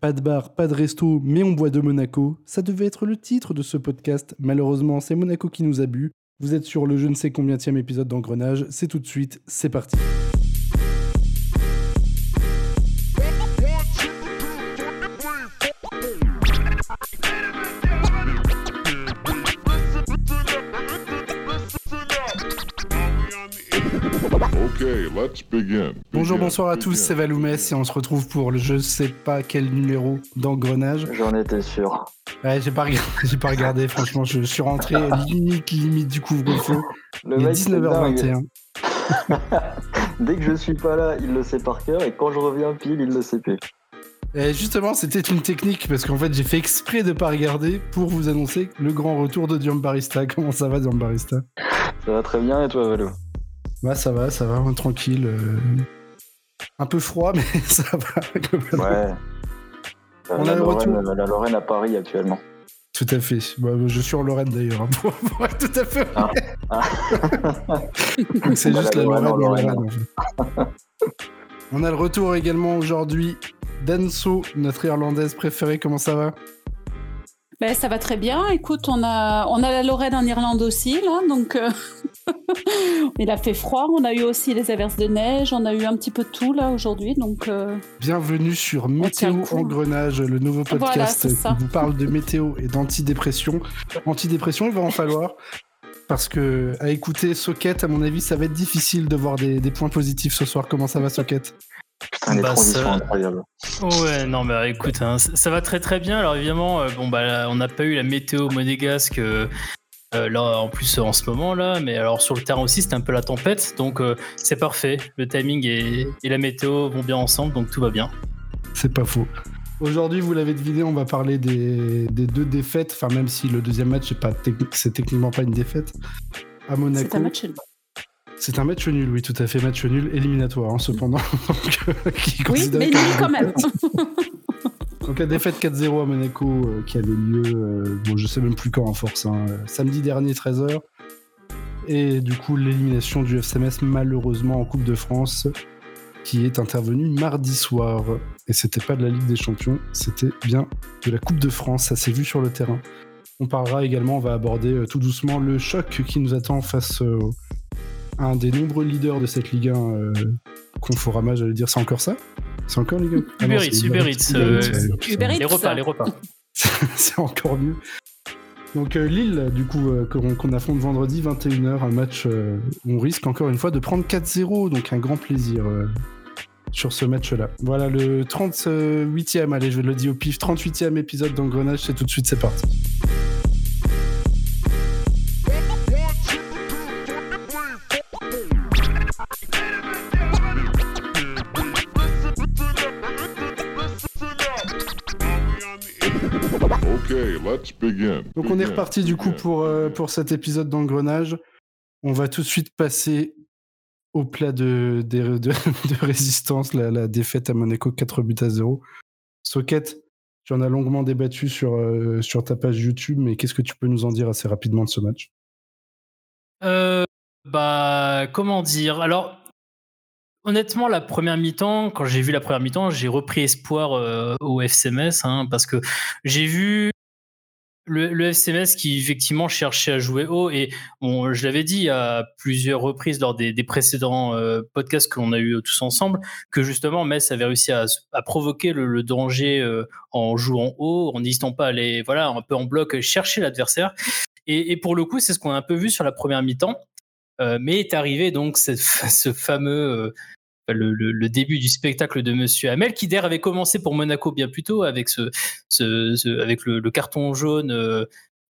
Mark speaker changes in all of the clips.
Speaker 1: Pas de bar, pas de resto, mais on boit de Monaco. Ça devait être le titre de ce podcast. Malheureusement, c'est Monaco qui nous a bu. Vous êtes sur le je ne sais combienième épisode d'Engrenage. C'est tout de suite, c'est parti. Bonjour, bonsoir à tous, c'est Valoumès et on se retrouve pour le je sais pas quel numéro d'engrenage.
Speaker 2: J'en étais sûr.
Speaker 1: Ouais, j'ai pas, regardé, j'ai pas regardé, franchement, je suis rentré à limite, limite du couvre-feu. Le il est 19h21.
Speaker 2: Dès que je suis pas là, il le sait par cœur et quand je reviens pile, il le sait plus.
Speaker 1: Et justement, c'était une technique parce qu'en fait, j'ai fait exprès de pas regarder pour vous annoncer le grand retour de Barista. Comment ça va, Barista
Speaker 2: Ça va très bien et toi, Valo
Speaker 1: bah ça va, ça va, tranquille. Euh, un peu froid, mais ça
Speaker 2: va. Ouais. On la, a Lorraine, retour. la Lorraine à Paris actuellement.
Speaker 1: Tout à fait. Bah, je suis en Lorraine d'ailleurs, hein, pour, être tout à fait ah. Ah. c'est juste la Lorraine, en Lorraine. On a le retour également aujourd'hui d'Anso, notre Irlandaise préférée. Comment ça va?
Speaker 3: Ben, ça va très bien. Écoute, on a, on a la Lorraine en Irlande aussi, là, donc euh, il a fait froid. On a eu aussi les averses de neige. On a eu un petit peu de tout là aujourd'hui, donc. Euh,
Speaker 1: Bienvenue sur Météo Engrenage, le nouveau podcast qui vous parle de météo et d'antidépression. Antidépression, il va en falloir. Parce que à écouter Socket, à mon avis, ça va être difficile de voir des, des points positifs ce soir. Comment ça va, Socket?
Speaker 2: Putain, bah,
Speaker 4: Ouais, non, mais bah, écoute, hein, ça, va très très bien. Alors évidemment, euh, bon bah on n'a pas eu la météo monégasque euh, euh, là en plus en ce moment là, mais alors sur le terrain aussi c'était un peu la tempête, donc c'est parfait. Le timing et, la météo vont bien ensemble, donc tout va bien.
Speaker 1: C'est pas faux. Aujourd'hui, vous l'avez deviné, on va parler des, deux défaites. Enfin, même si le deuxième match, c'est, pas c'est techniquement pas une défaite à Monaco.
Speaker 3: C'est un match
Speaker 1: c'est un match nul, oui, tout à fait, match nul éliminatoire, hein, cependant.
Speaker 3: Euh, oui, mais nul quand même.
Speaker 1: Donc la défaite 4-0 à Monaco euh, qui avait lieu, euh, bon je sais même plus quand en force, hein, samedi dernier 13h. Et du coup l'élimination du FCMS malheureusement en Coupe de France qui est intervenue mardi soir. Et c'était pas de la Ligue des Champions, c'était bien de la Coupe de France, ça s'est vu sur le terrain. On parlera également, on va aborder tout doucement le choc qui nous attend face un des nombreux leaders de cette Ligue 1 euh, Conforama, j'allais dire, c'est encore ça? C'est encore Ligue
Speaker 4: 1 Uber Eats, Uber Eats. Les repas, les repas.
Speaker 1: c'est encore mieux. Donc euh, Lille, du coup, euh, qu'on affronte vendredi 21h, un match où on risque encore une fois de prendre 4-0, donc un grand plaisir sur ce match-là. Voilà le 38e, allez, je le dis au pif, 38e épisode d'Engrenage, c'est tout de suite, c'est parti. Donc on est reparti du coup pour, euh, pour cet épisode d'engrenage. On va tout de suite passer au plat de, de, de, résistance, la, défaite à Monaco 4 buts à 0. Socket, tu en as longuement débattu sur, euh, sur ta page YouTube, mais qu'est-ce que tu peux nous en dire assez rapidement de ce match?
Speaker 4: Euh, Bah, comment dire? Alors, honnêtement, la première mi-temps, quand j'ai vu la première mi-temps, j'ai repris espoir au FCMS, hein, parce que j'ai vu le, le, FCMS qui effectivement cherchait à jouer haut et je l'avais dit à plusieurs reprises lors des, précédents euh, podcasts que l'on a eu tous ensemble que justement Metz avait réussi à, provoquer le, danger euh, en jouant haut, en n'hésitant pas à aller voilà un peu en bloc chercher l'adversaire et, pour le coup c'est ce qu'on a un peu vu sur la première mi-temps. Euh, mais est arrivé donc ce fameux le, début du spectacle de Monsieur Hamel, qui d'ailleurs avait commencé pour Monaco bien plus tôt avec ce, ce, avec le, carton jaune. Euh,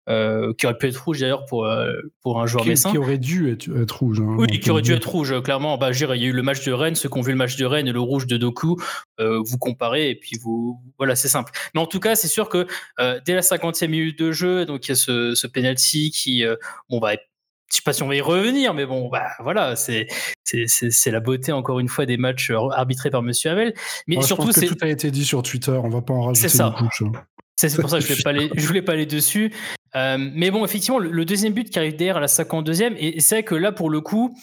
Speaker 4: euh, qui aurait pu être rouge d'ailleurs pour, euh, pour un joueur
Speaker 1: qui,
Speaker 4: messin.
Speaker 1: Qui aurait dû être, rouge. Hein,
Speaker 4: oui, qui aurait dû être rouge, clairement. Bah, il y a eu le match de Rennes, ceux qui ont vu le match de Rennes et le rouge de Doku, vous comparez et puis vous. Voilà, c'est simple. Mais en tout cas, c'est sûr que dès la 50e minute de jeu, donc il y a ce, ce penalty qui bon, être je sais pas si on va y revenir, mais bon, bah voilà, c'est c'est la beauté encore une fois des matchs arbitrés par Monsieur Hamel. Mais surtout,
Speaker 1: c'est tout a été dit sur Twitter, on va pas en rajouter.
Speaker 4: C'est ça. C'est pour ça que je voulais pas aller, je voulais pas aller dessus. Euh, mais bon, effectivement, le, deuxième but qui arrive derrière à la 52e, et c'est vrai que là, pour le coup,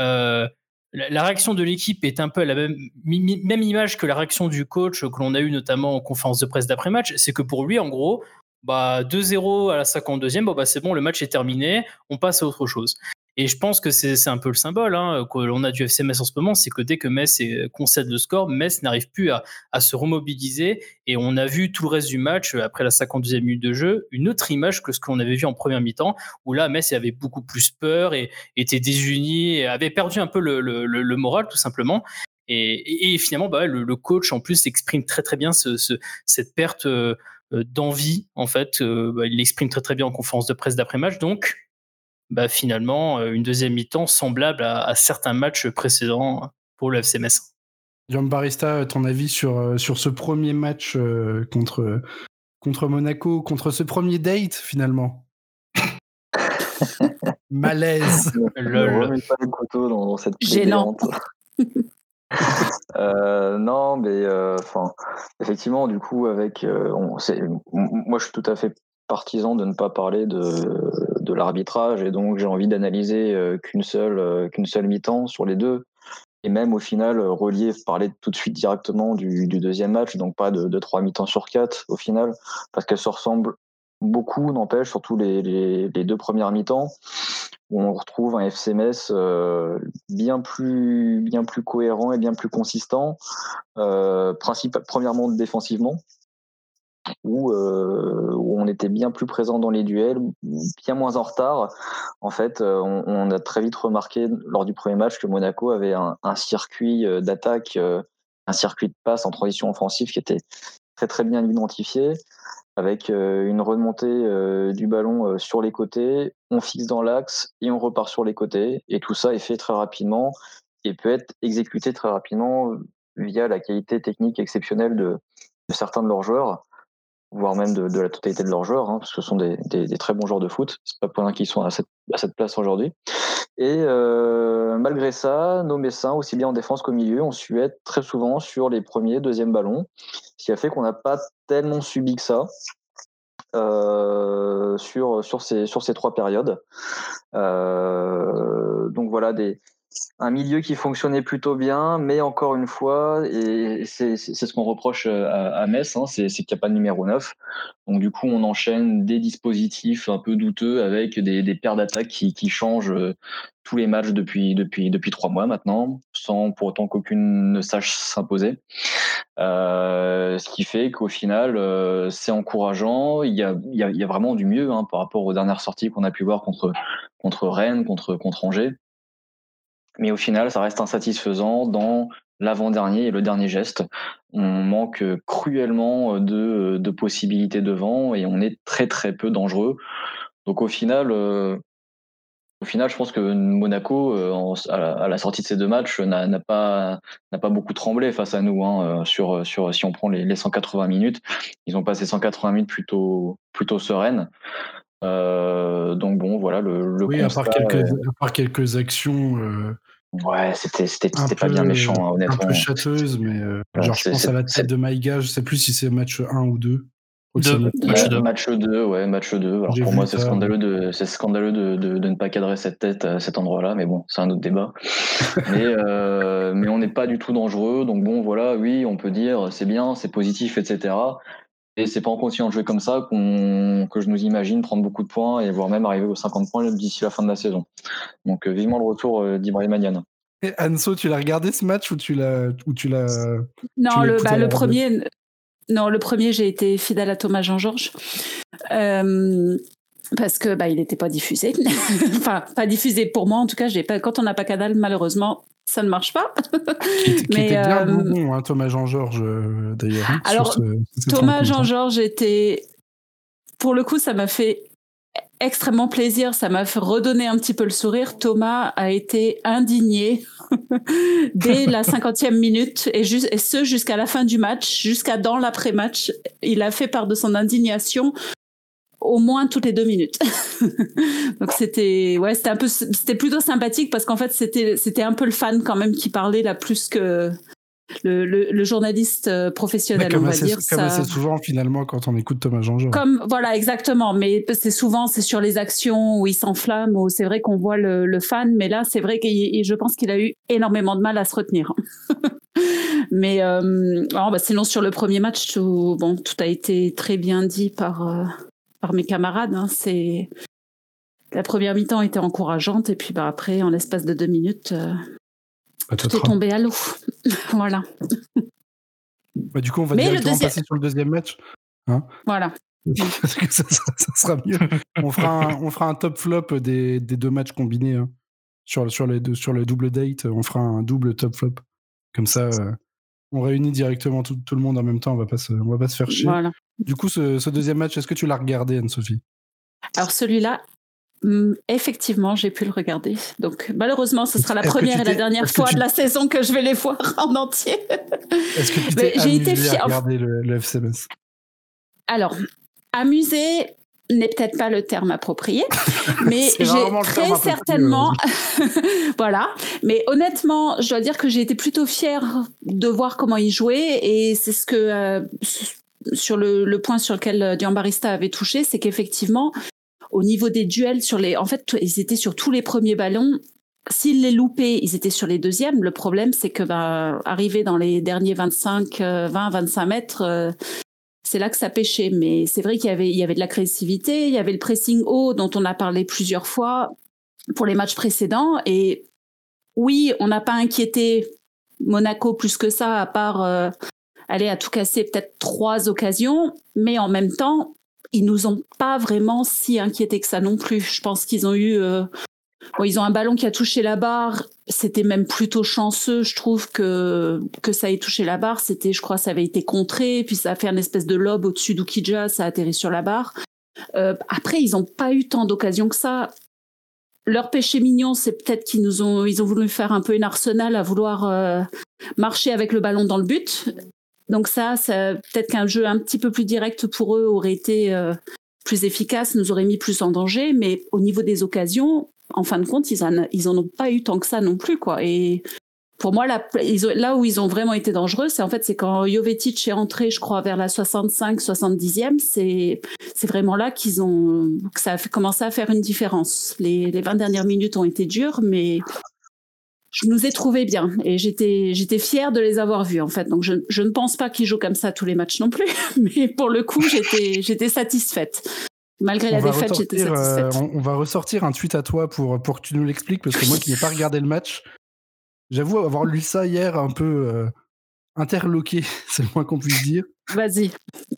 Speaker 4: euh, la, réaction de l'équipe est un peu la même, même image que la réaction du coach que l'on a eu notamment en conférence de presse d'après-match. C'est que pour lui, en gros, bah 2-0 à la 52e, bon, bah, c'est bon, le match est terminé, on passe à autre chose. Et je pense que c'est un peu le symbole hein, qu'on a du FC Metz en ce moment, c'est que dès que Metz concède le score, Metz n'arrive plus à, se remobiliser. Et on a vu tout le reste du match, après la 52e minute de jeu, une autre image que ce qu'on avait vu en première mi-temps, où là, Metz avait beaucoup plus peur et était désuni, avait perdu un peu le, moral, tout simplement. Et, finalement, bah, le, coach, en plus, exprime très très bien ce, ce, cette perte euh, d'envie, en fait. Euh, bah, il l'exprime très très bien en conférence de presse d'après-match. Donc, bah, finalement euh, une deuxième mi-temps semblable à, certains matchs précédents pour le FC Metz.
Speaker 1: Jean Barista, ton avis sur, euh, sur ce premier match euh, contre, contre Monaco, contre ce premier date finalement? Malaise.
Speaker 2: Le pas le couteau dans, cette Gênant. non, mais enfin, effectivement, du coup, avec, moi, je suis tout à fait partisan de ne pas parler de, de l'arbitrage et donc j'ai envie d'analyser euh, qu'une seule, euh, qu'une seule mi-temps sur les deux et même au final euh, relier, parler tout de suite directement du, du deuxième match, donc pas de, de trois mi-temps sur quatre au final, parce qu'elles se ressemblent beaucoup, n'empêche, surtout les, deux premières mi-temps, où on retrouve un FCMS euh, bien, plus, cohérent et bien plus consistant, euh, premièrement défensivement, où, euh, où, on était bien plus présent dans les duels, bien moins en retard. En fait, on, a très vite remarqué lors du premier match que Monaco avait un, circuit d'attaque, un circuit de passe en transition offensive qui était très très bien identifié, avec une remontée du ballon sur les côtés, on fixe dans l'axe et on repart sur les côtés. Et tout ça est fait très rapidement et peut être exécuté très rapidement via la qualité technique exceptionnelle de, certains de leurs joueurs voire même de, la totalité de leurs joueurs, hein, parce que ce sont des, très bons joueurs de foot. C'est pas pour rien qu'ils sont à cette, place aujourd'hui. Et euh, malgré ça, nos Messins, aussi bien en défense qu'au milieu, ont su être très souvent sur les premiers, deuxièmes ballons, ce qui a fait qu'on n'a pas tellement subi que ça. Euh, sur, sur, ces, sur ces trois périodes. Euh, donc voilà, des, un milieu qui fonctionnait plutôt bien, mais encore une fois, et c'est ce qu'on reproche euh, à, Metz, hein, c'est qu'il n'y a pas de numéro 9. Donc du coup, on enchaîne des dispositifs un peu douteux avec des, des paires d'attaques qui, qui, changent euh, tous les matchs depuis, depuis, depuis trois mois maintenant, sans pour autant qu'aucune ne sache s'imposer. Euh, ce qui fait qu'au final, euh, c'est encourageant. Il y, a, il, y a, il y a vraiment du mieux hein, par rapport aux dernières sorties qu'on a pu voir contre, contre Rennes, contre, contre Angers mais au final, ça reste insatisfaisant dans l'avant-dernier et le dernier geste. On manque cruellement de, de, possibilités devant et on est très très peu dangereux. Donc au final, euh, au final, je pense que Monaco, euh, à, la, sortie de ces deux matchs, n'a pas beaucoup tremblé face à nous hein, sur sur si on prend les, les 180 minutes. Ils ont passé 180 minutes plutôt plutôt sereines. Euh, donc bon, voilà le, le
Speaker 1: oui, à part quelques, à part quelques actions euh,
Speaker 2: Ouais, c'était pas bien méchant, hein, honnêtement.
Speaker 1: Un peu châteuse, mais euh, genre, je pense à la tête de Maïga, je sais plus si c'est match 1 ou 2.
Speaker 2: Deux. Match, 2. match 2, ouais, match 2. Alors pour moi, c'est scandaleux, de, scandaleux de, de, de, ne pas cadrer cette tête à cet endroit-là, mais bon, c'est un autre débat. mais, euh, mais on n'est pas du tout dangereux, donc bon, voilà, oui, on peut dire c'est bien, c'est positif, etc. Et c'est pas en continuant de jouer comme ça qu'on que je nous imagine prendre beaucoup de points et voire même arriver aux 50 points d'ici la fin de la saison. Donc euh, vivement le retour euh, d'Ibrahim Adiane.
Speaker 1: Et Anso, tu l'as regardé ce match ou tu l'as ou tu l'as
Speaker 3: Non, le, bah, le premier non, le premier j'ai été fidèle à Thomas Jean-Georges. Euh, parce que bah, il n'était pas diffusé. enfin, pas diffusé pour moi en tout cas. J'ai pas. Quand on n'a pas Canal, malheureusement, ça ne marche pas.
Speaker 1: qui, qui était bien euh, bon, hein, Thomas Jean-Georges, euh, d'ailleurs. Hein,
Speaker 3: Alors, Thomas Jean-Georges était. Pour le coup, ça m'a fait extrêmement plaisir. Ça m'a fait redonner un petit peu le sourire. Thomas a été indigné dès la cinquantième minute et, et ce jusqu'à la fin du match, jusqu'à dans l'après-match. Il a fait part de son indignation au moins toutes les deux minutes. Donc c'était ouais, c'était un peu c'était plutôt sympathique parce qu'en fait c'était c'était un peu le fan quand même qui parlait là plus que le, journaliste euh, professionnel, on va dire.
Speaker 1: Comme c'est souvent finalement quand on écoute Thomas Jean-Jean.
Speaker 3: Comme voilà, exactement. Mais c'est souvent c'est sur les actions où il s'enflamme, où c'est vrai qu'on voit le, fan. Mais là, c'est vrai que je pense qu'il a eu énormément de mal à se retenir. mais euh, bah, sinon sur le premier match, tout, bon, tout a été très bien dit par euh, par mes camarades. Hein. C'est la première mi-temps était encourageante et puis bah, après, en l'espace de deux minutes. Tout est tombé à l'eau. voilà.
Speaker 1: Bah, du coup, on va directement passer sur le deuxième match. Hein
Speaker 3: voilà.
Speaker 1: Parce que ça, sera mieux. on, fera un, on fera un top flop des, des deux matchs combinés. Hein. Sur, sur, les sur le double date, on fera un double top flop. Comme ça, euh, on réunit directement tout, tout, le monde en même temps. On va pas se, on va pas se faire chier. Voilà. Du coup, ce, ce deuxième match, est-ce que tu l'as regardé, Anne-Sophie?
Speaker 3: Alors celui-là, effectivement, j'ai pu le regarder. Donc malheureusement, ce sera la première et la dernière fois de la saison que je vais les voir en entier.
Speaker 1: Est-ce que tu t'es j'ai été fière. à regarder le, le FCMS
Speaker 3: Alors, amusé n'est peut-être pas le terme approprié, mais j'ai très certainement, voilà. Mais honnêtement, je dois dire que j'ai été plutôt fière de voir comment il jouait et c'est ce que euh, sur le, le, point sur lequel euh, Dian Barista avait touché, c'est qu'effectivement, au niveau des duels en fait, ils étaient sur tous les premiers ballons. S'ils les loupaient, ils étaient sur les deuxièmes. Le problème, c'est que bah, arriver dans les derniers 25, 20, 25 mètres, euh, c'est là que ça pêchait. Mais c'est vrai qu'il y avait, il y avait de l'agressivité, il y avait le pressing haut dont on a parlé plusieurs fois pour les matchs précédents. Et oui, on n'a pas inquiété Monaco plus que ça, à part euh, aller à tout casser peut-être trois occasions. Mais en même temps, ils nous ont pas vraiment si inquiétés que ça non plus. Je pense qu'ils ont eu, euh, ils ont un ballon qui a touché la barre. C'était même plutôt chanceux, je trouve que que ça ait touché la barre. C'était, je crois, ça avait été contré, puis ça a fait une espèce de lobe au-dessus d'Ukija, ça a atterri sur la barre. Euh, après, ils n'ont pas eu tant d'occasions que ça. Leur péché mignon, c'est peut-être qu'ils nous ont, ils ont voulu faire un peu une arsenal à vouloir euh, marcher avec le ballon dans le but. Donc ça, ça peut-être qu'un jeu un petit peu plus direct pour eux aurait été euh, plus efficace, nous aurait mis plus en danger. Mais au niveau des occasions, en fin de compte, ils en, ils en ont pas eu tant que ça non plus, quoi. Et pour moi, là, là où ils ont vraiment été dangereux, c'est en fait, c'est quand Jovetic est entré, je crois, vers la 65, 70e, c'est, c'est vraiment là qu'ils ont, que ça a commencé à faire une différence. Les, les 20 dernières minutes ont été dures, mais je nous ai trouvés bien et j'étais j'étais fière de les avoir vus en fait. Donc je, je ne pense pas qu'ils jouent comme ça tous les matchs non plus, mais pour le coup j'étais j'étais satisfaite. Malgré la défaite, j'étais satisfaite.
Speaker 1: Euh, on, va ressortir un tweet à toi pour pour que tu nous l'expliques parce que moi qui n'ai pas regardé le match, j'avoue avoir lu ça hier un peu euh, interloqué, c'est le moins qu'on puisse dire.
Speaker 3: Vas-y.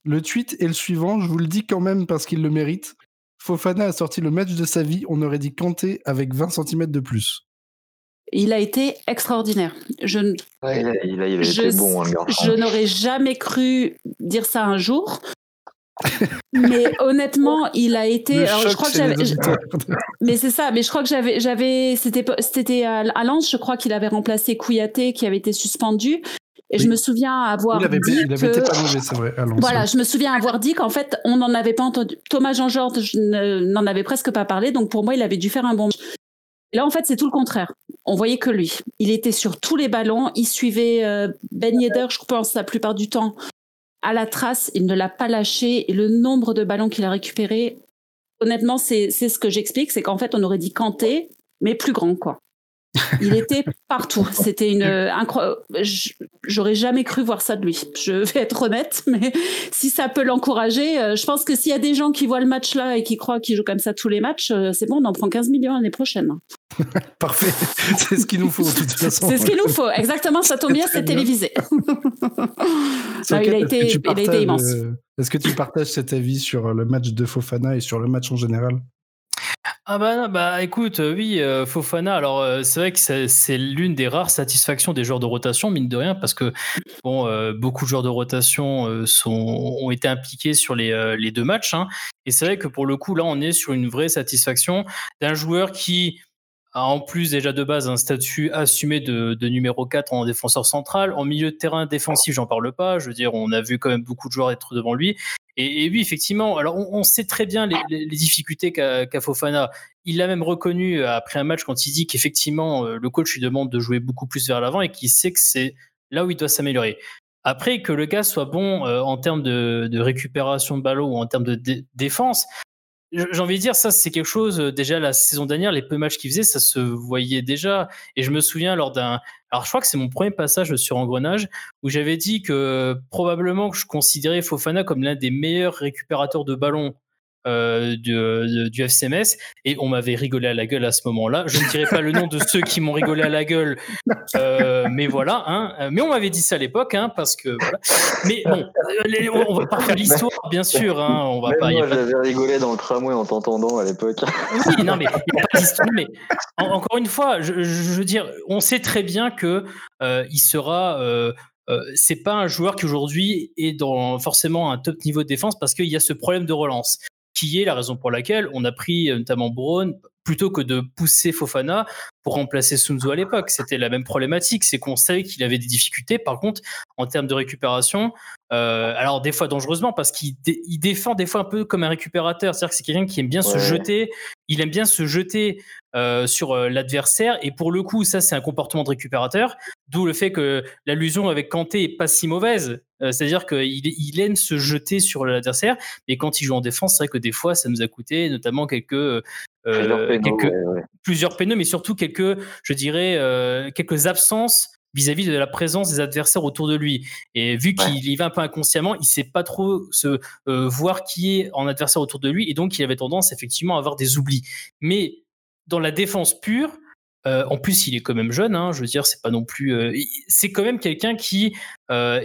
Speaker 1: Le tweet est le suivant, je vous le dis quand même parce qu'il le mérite. Fofana a sorti le match de sa vie, on aurait dit Kanté avec 20 cm de plus.
Speaker 3: Il a été extraordinaire. Je,
Speaker 2: il a, été bon, hein,
Speaker 3: Je n'aurais jamais cru dire ça un jour. mais honnêtement, il a été. je crois que Mais c'est ça. Mais je crois que j'avais, j'avais, c'était, c'était à Lens. Je crois qu'il avait remplacé Kouyaté, qui avait été suspendu. Et je me souviens avoir dit il avait été pas mauvais, c'est vrai. voilà, je me souviens avoir dit qu'en fait, on n'en avait pas entendu. Thomas Jean-Georges n'en avait presque pas parlé, donc pour moi, il avait dû faire un bon. Là, en fait, c'est tout le contraire. On voyait que lui. Il était sur tous les ballons. Il suivait euh, Ben Yedder, je pense, la plupart du temps, à la trace. Il ne l'a pas lâché. Et le nombre de ballons qu'il a récupérés, honnêtement, c'est ce que j'explique. C'est qu'en fait, on aurait dit Kanté, mais plus grand, quoi. Il était partout. C'était une incroyable. J'aurais jamais cru voir ça de lui. Je vais être honnête, mais si ça peut l'encourager, euh, je pense que s'il y a des gens qui voient le match là et qui croient qu'il joue comme ça tous les matchs, euh, c'est bon, on en prend 15 millions l'année prochaine.
Speaker 1: Parfait. C'est ce qu'il nous faut de toute façon.
Speaker 3: C'est ce qu'il nous faut. Exactement. Ça tombe bien, c'est télévisé. il, a été, il a été immense.
Speaker 1: Euh, est-ce que tu partages cet avis sur le match de Fofana et sur le match en général?
Speaker 4: Ah bah, bah écoute, euh, oui, euh, Fofana, alors euh, c'est vrai que c'est l'une des rares satisfactions des joueurs de rotation, mine de rien, parce que bon, beaucoup de joueurs de rotation ont été impliqués sur les, les deux matchs. Hein. et c'est vrai que pour le coup, là, on est sur une vraie satisfaction d'un joueur qui a en plus déjà de base un statut assumé de, de, numéro 4 en défenseur central. En milieu de terrain défensif, j'en parle pas. Je veux dire, on a vu quand même beaucoup de joueurs être devant lui. Et, oui, effectivement, alors on, sait très bien les, difficultés qu'a Fofana. Il l'a même reconnu après un match quand il dit qu'effectivement, euh, le coach lui demande de jouer beaucoup plus vers l'avant et qu'il sait que c'est là où il doit s'améliorer. Après, que le gars soit bon en termes de, récupération de ballon ou en termes de défense, j'ai envie de dire, ça, c'est quelque chose, déjà, la saison dernière, les peu matchs qu'il faisait, ça se voyait déjà. Et je me souviens lors d'un. Alors, je crois que c'est mon premier passage sur Engrenage, où j'avais dit que probablement que je considérais Fofana comme l'un des meilleurs récupérateurs de ballons euh, du, du, FCMS et on m'avait rigolé à la gueule à ce moment-là. Je ne dirai pas le nom de ceux qui m'ont rigolé à la gueule, euh, mais voilà. Hein. Mais on m'avait dit ça à l'époque, hein, parce que voilà. Mais bon, on, va pas faire l'histoire, bien sûr. Hein, on va pas.
Speaker 2: Moi, j'avais rigolé dans le tramway en t'entendant à l'époque.
Speaker 4: Oui, non, mais, mais encore une fois, je, je, veux dire, on sait très bien que euh, il sera. Euh, euh, c'est pas un joueur qui aujourd'hui est dans forcément un top niveau de défense parce qu'il y a ce problème de relance qui est la raison pour laquelle on a pris euh, notamment Braun plutôt que de pousser Fofana pour remplacer Sunzo à l'époque. C'était la même problématique, c'est qu'on savait qu'il avait des difficultés. Par contre, en termes de récupération, euh, alors des fois dangereusement parce qu'il défend des fois un peu comme un récupérateur, c'est-à-dire que c'est quelqu'un qui aime bien se jeter, il aime bien se jeter euh, sur l'adversaire et pour le coup ça c'est un comportement de récupérateur, d'où le fait que l'allusion avec Kanté est pas si mauvaise. Euh, c'est-à-dire qu'il il aime se jeter sur l'adversaire, mais quand il joue en défense, c'est vrai que des fois, ça nous a coûté notamment quelques, euh, plusieurs, pénaux, mais surtout quelques, je dirais, euh, quelques absences vis-à-vis de la présence des adversaires autour de lui. Et vu qu'il y va un peu inconsciemment, il sait pas trop se voir qui est en adversaire autour de lui, et donc il avait tendance effectivement à avoir des oublis. Mais dans la défense pure, euh, en plus, il est quand même jeune. Hein, je veux dire, c'est pas non plus. Euh, c'est quand même quelqu'un qui euh,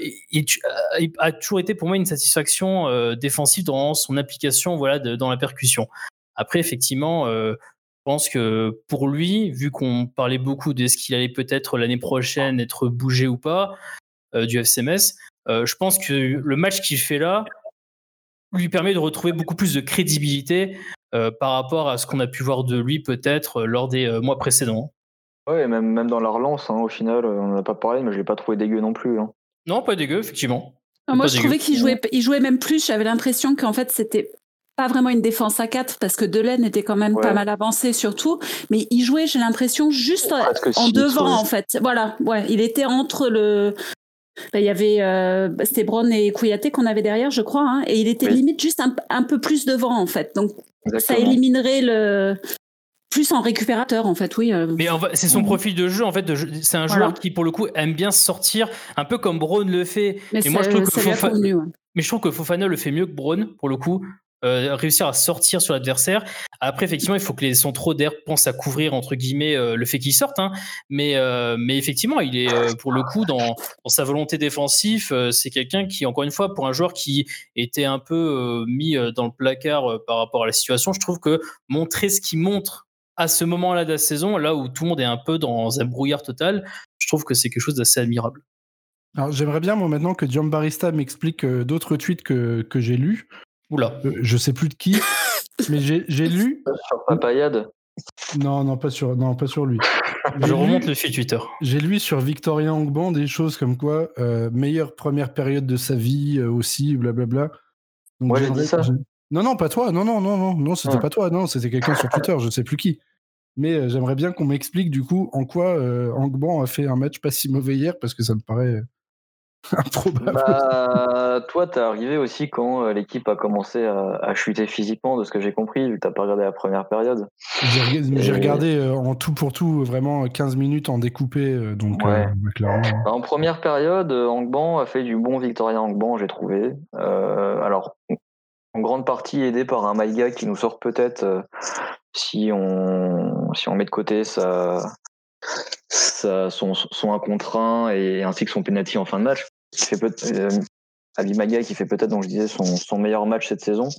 Speaker 4: a toujours été pour moi une satisfaction défensive dans son application, voilà, dans la percussion. Après, effectivement, je pense que pour lui, vu qu'on parlait beaucoup de ce qu'il allait peut-être l'année prochaine être bougé ou pas du FCMS, je pense que le match qu'il fait là lui permet de retrouver beaucoup plus de crédibilité euh, par rapport à ce qu'on a pu voir de lui peut-être euh, lors des euh, mois précédents.
Speaker 2: Oui, même, même dans la relance, hein, au final, on n'en a pas parlé, mais je ne l'ai pas trouvé dégueu non plus. Hein.
Speaker 4: Non, pas dégueu, effectivement.
Speaker 3: moi, je trouvais qu'il jouait, il jouait même plus. J'avais l'impression qu'en fait, c'était pas vraiment une défense à 4 parce que Delaine était quand même pas mal avancé surtout, mais il jouait, j'ai l'impression, juste en devant en fait. Voilà, ouais, il était entre le bah, il y avait euh, c'était et Kouyaté qu'on avait derrière, je crois, hein, et il était limite juste un, peu plus devant en fait. Donc ça éliminerait le plus en récupérateur en fait, oui. Euh.
Speaker 4: Mais c'est son profil de jeu en fait. C'est un joueur qui pour le coup aime bien sortir, un peu comme Braun le fait.
Speaker 3: Mais moi je trouve que
Speaker 4: Mais je trouve que Fofana le fait mieux que Braun pour le coup. Euh, réussir à sortir sur l'adversaire. Après, effectivement, il faut que les centraux d'air pensent à couvrir entre guillemets euh, le fait qu'il sorte. Hein. Mais, euh, mais effectivement, il est pour le coup dans, sa volonté défensive. c'est quelqu'un qui, encore une fois, pour un joueur qui était un peu mis dans le placard par rapport à la situation, je trouve que montrer ce qu'il montre à ce moment-là de la saison, là où tout le monde est un peu dans un brouillard total, je trouve que c'est quelque chose d'assez admirable.
Speaker 1: Alors j'aimerais bien moi maintenant que Barista m'explique d'autres tweets que, que j'ai lus.
Speaker 4: Oula.
Speaker 1: Euh, je sais plus de qui, mais j'ai lu.
Speaker 2: Sur Papayade
Speaker 1: Non, non, pas sur, non, pas sur lui.
Speaker 4: je remonte le fil Twitter.
Speaker 1: J'ai lu sur Victorien Angban des choses comme quoi euh, meilleure première période de sa vie euh, aussi, blablabla.
Speaker 2: Moi j'ai dit ça.
Speaker 1: Non, non, pas toi. Non, non, non, non, non, c'était ah. pas toi. Non, c'était quelqu'un sur Twitter. Je sais plus qui. Mais j'aimerais bien qu'on m'explique du coup en quoi Angban a fait un match pas si mauvais hier parce que ça me paraît Improbable.
Speaker 2: Bah, toi, t'es arrivé aussi quand euh, l'équipe a commencé à, chuter physiquement, de ce que j'ai compris, vu que t'as pas regardé la première période.
Speaker 1: J'ai regardé euh, en tout pour tout vraiment 15 minutes en découpé, euh, donc
Speaker 2: bah, En première période, Angban a fait du bon Victoria Angban, j'ai trouvé. alors, en grande partie aidé par un Maïga qui nous sort peut-être, si, on, si on met de côté sa, son, son 1 contre 1 et ainsi que son penalty en fin de match qui fait peut euh, Maga qui fait peut-être, je disais, son, meilleur match cette saison.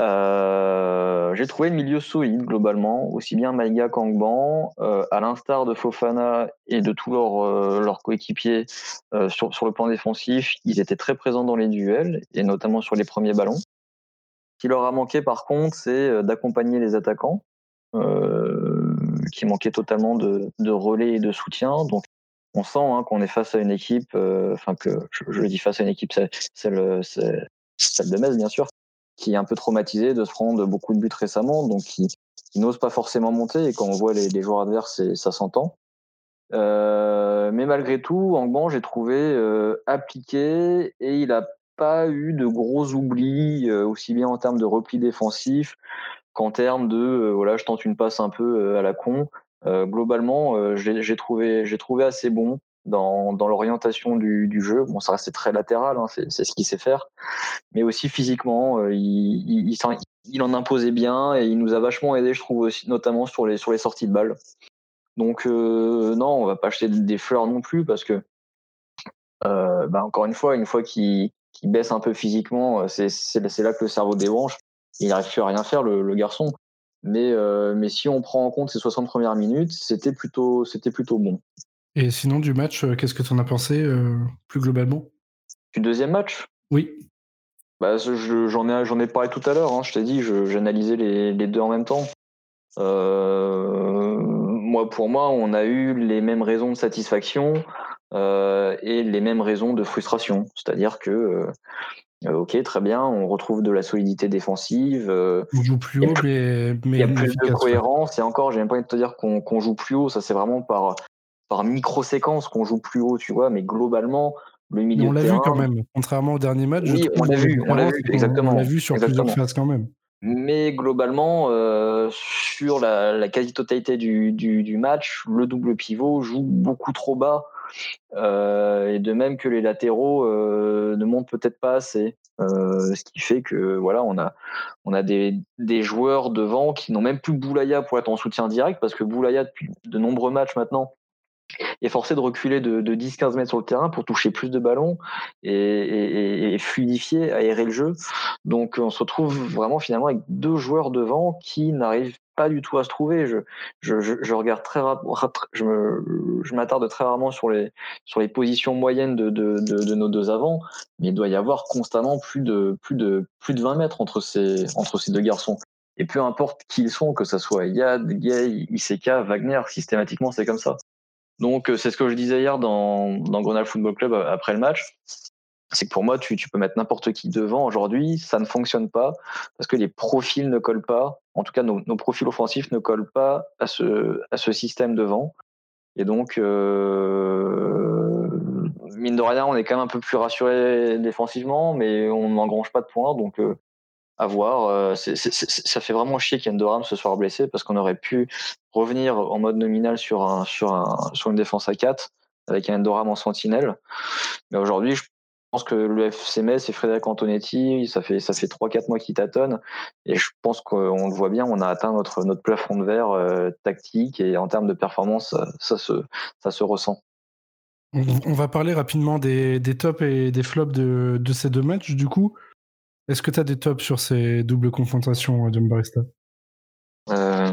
Speaker 2: Euh, j'ai trouvé le milieu solide globalement, aussi bien Maïga qu'Angban, euh, à l'instar de Fofana et de tous leurs coéquipiers sur, sur le plan défensif, ils étaient très présents dans les duels et notamment sur les premiers ballons. Ce qui leur a manqué par contre, c'est d'accompagner les attaquants, qui manquaient totalement de, de relais et de soutien. Donc on sent hein, qu'on est face à une équipe, euh, enfin que je, je, dis face à une équipe, celle de Metz bien sûr, qui est un peu traumatisée de se prendre beaucoup de buts récemment, donc qui, n'ose pas forcément monter. Et quand on voit les, les joueurs adverses, ça s'entend. mais malgré tout, Angban, j'ai trouvé appliqué et il a pas eu de gros oublis, aussi bien en termes de repli défensif qu'en termes de voilà, je tente une passe un peu à la con. Globalement, j'ai trouvé, j'ai trouvé assez bon dans, l'orientation du, jeu. Bon, ça restait très latéral, hein, c'est ce qu'il sait faire, mais aussi physiquement, il, il, il, en imposait bien et il nous a vachement aidé, je trouve aussi, notamment sur les sorties de balles. Donc non, on va pas acheter des fleurs non plus parce que bah, encore une fois, une fois qu'il baisse un peu physiquement, c'est là que le cerveau débranche il n'arrive plus à rien faire, le, garçon. Mais, euh, mais si on prend en compte ces 60 premières minutes, c'était plutôt, c'était plutôt bon.
Speaker 1: Et sinon, du match, euh, qu'est-ce que tu en as pensé euh, plus globalement?
Speaker 2: Du deuxième match?
Speaker 1: Oui.
Speaker 2: Bah, j'en ai, j'en ai parlé tout à l'heure. Hein, je t'ai dit, j'analysais les, les, deux en même temps. moi, pour moi, on a eu les mêmes raisons de satisfaction et les mêmes raisons de frustration. C'est-à-dire que euh, ok, très bien, on retrouve de la solidité défensive.
Speaker 1: Euh, on joue plus haut, mais,
Speaker 2: il y a plus de cohérence. Et encore, j'ai même pas envie de te dire qu'on joue plus haut. Ça, c'est vraiment par, par micro-séquence qu'on joue plus haut, tu vois. Mais globalement, le milieu.
Speaker 1: on l'a vu quand même. Contrairement au dernier match,
Speaker 2: oui, on l'a vu, on l'a vu, exactement.
Speaker 1: On l'a vu sur plusieurs phases quand même.
Speaker 2: Mais globalement, euh, sur la, quasi-totalité du, du, match, le double pivot joue beaucoup trop bas euh, et de même que les latéraux euh, ne montent peut-être pas assez. Euh, ce qui fait que voilà, on a, des, des joueurs devant qui n'ont même plus Boulaya pour être en soutien direct, parce que Boulaya, depuis de nombreux matchs maintenant, est forcé de reculer de, 10-15 mètres sur le terrain pour toucher plus de ballons et, fluidifier, aérer le jeu. Donc on se retrouve vraiment finalement avec deux joueurs devant qui n'arrivent pas du tout à se trouver. Je, je, regarde très je, je m'attarde très rarement sur les, sur les positions moyennes de, de, nos deux avants, mais il doit y avoir constamment plus de, plus de, plus de 20 mètres entre ces, entre ces deux garçons. Et peu importe qui ils sont, que ce soit Yad, Gay, Iseka, Wagner, systématiquement c'est comme ça. Donc, euh, c'est ce que je disais hier dans, dans Grenade Football Club euh, après le match. C'est que pour moi, tu, tu peux mettre n'importe qui devant. Aujourd'hui, ça ne fonctionne pas parce que les profils ne collent pas. En tout cas, nos, nos profils offensifs ne collent pas à ce, à ce système devant. Et donc, euh, mine de rien, on est quand même un peu plus rassuré défensivement, mais on n'engrange pas de points. Donc, euh, à voir. Euh, ça fait vraiment chier qu'Endoram se soit blessé parce qu'on aurait pu revenir en mode nominal sur, un, sur, un, sur une défense à 4 avec un Endoram en sentinelle. Mais aujourd'hui, je pense que le FCMS et Frédéric Antonetti, ça fait, ça fait 3-4 mois qu'ils tâtonnent. Et je pense qu'on le voit bien, on a atteint notre, notre plafond de verre euh, tactique et en termes de performance, ça, se, ça se ressent.
Speaker 1: On va parler rapidement des, des tops et des flops de, de ces deux matchs. Du coup, est-ce que tu as des tops sur ces doubles confrontations, de Barista
Speaker 2: euh...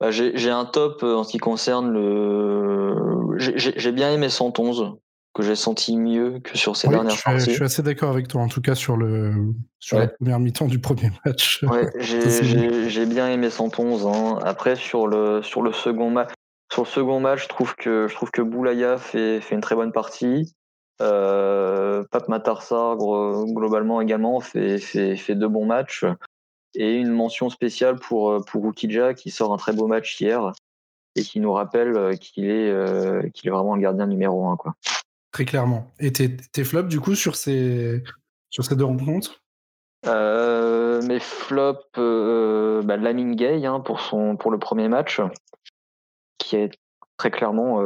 Speaker 2: bah, J'ai un top euh, en ce qui concerne le. J'ai bien aimé 111, que j'ai senti mieux que sur ces dernières
Speaker 1: parties. Je suis assez d'accord avec toi, en tout cas sur, le, sur la première mi-temps du premier match.
Speaker 2: Ouais, j'ai bien aimé 111. Hein. Après, sur le, sur le second match. Sur le second match, je trouve que je trouve que Boulaya fait, fait une très bonne partie. Euh, Pape Matarsar, globalement également, fait, fait, fait deux bons matchs. Et une mention spéciale pour, euh, pour Rukija, qui sort un très beau match hier et qui nous rappelle euh, qu'il est, euh, qu'il est vraiment le gardien numéro un. Quoi.
Speaker 1: Très clairement. Et tes, tes flops, du coup, sur ces, sur ces deux rencontres?
Speaker 2: Euh, Mes flops, euh, bah, Lamine Gay hein, pour, son, pour le premier match, qui est très clairement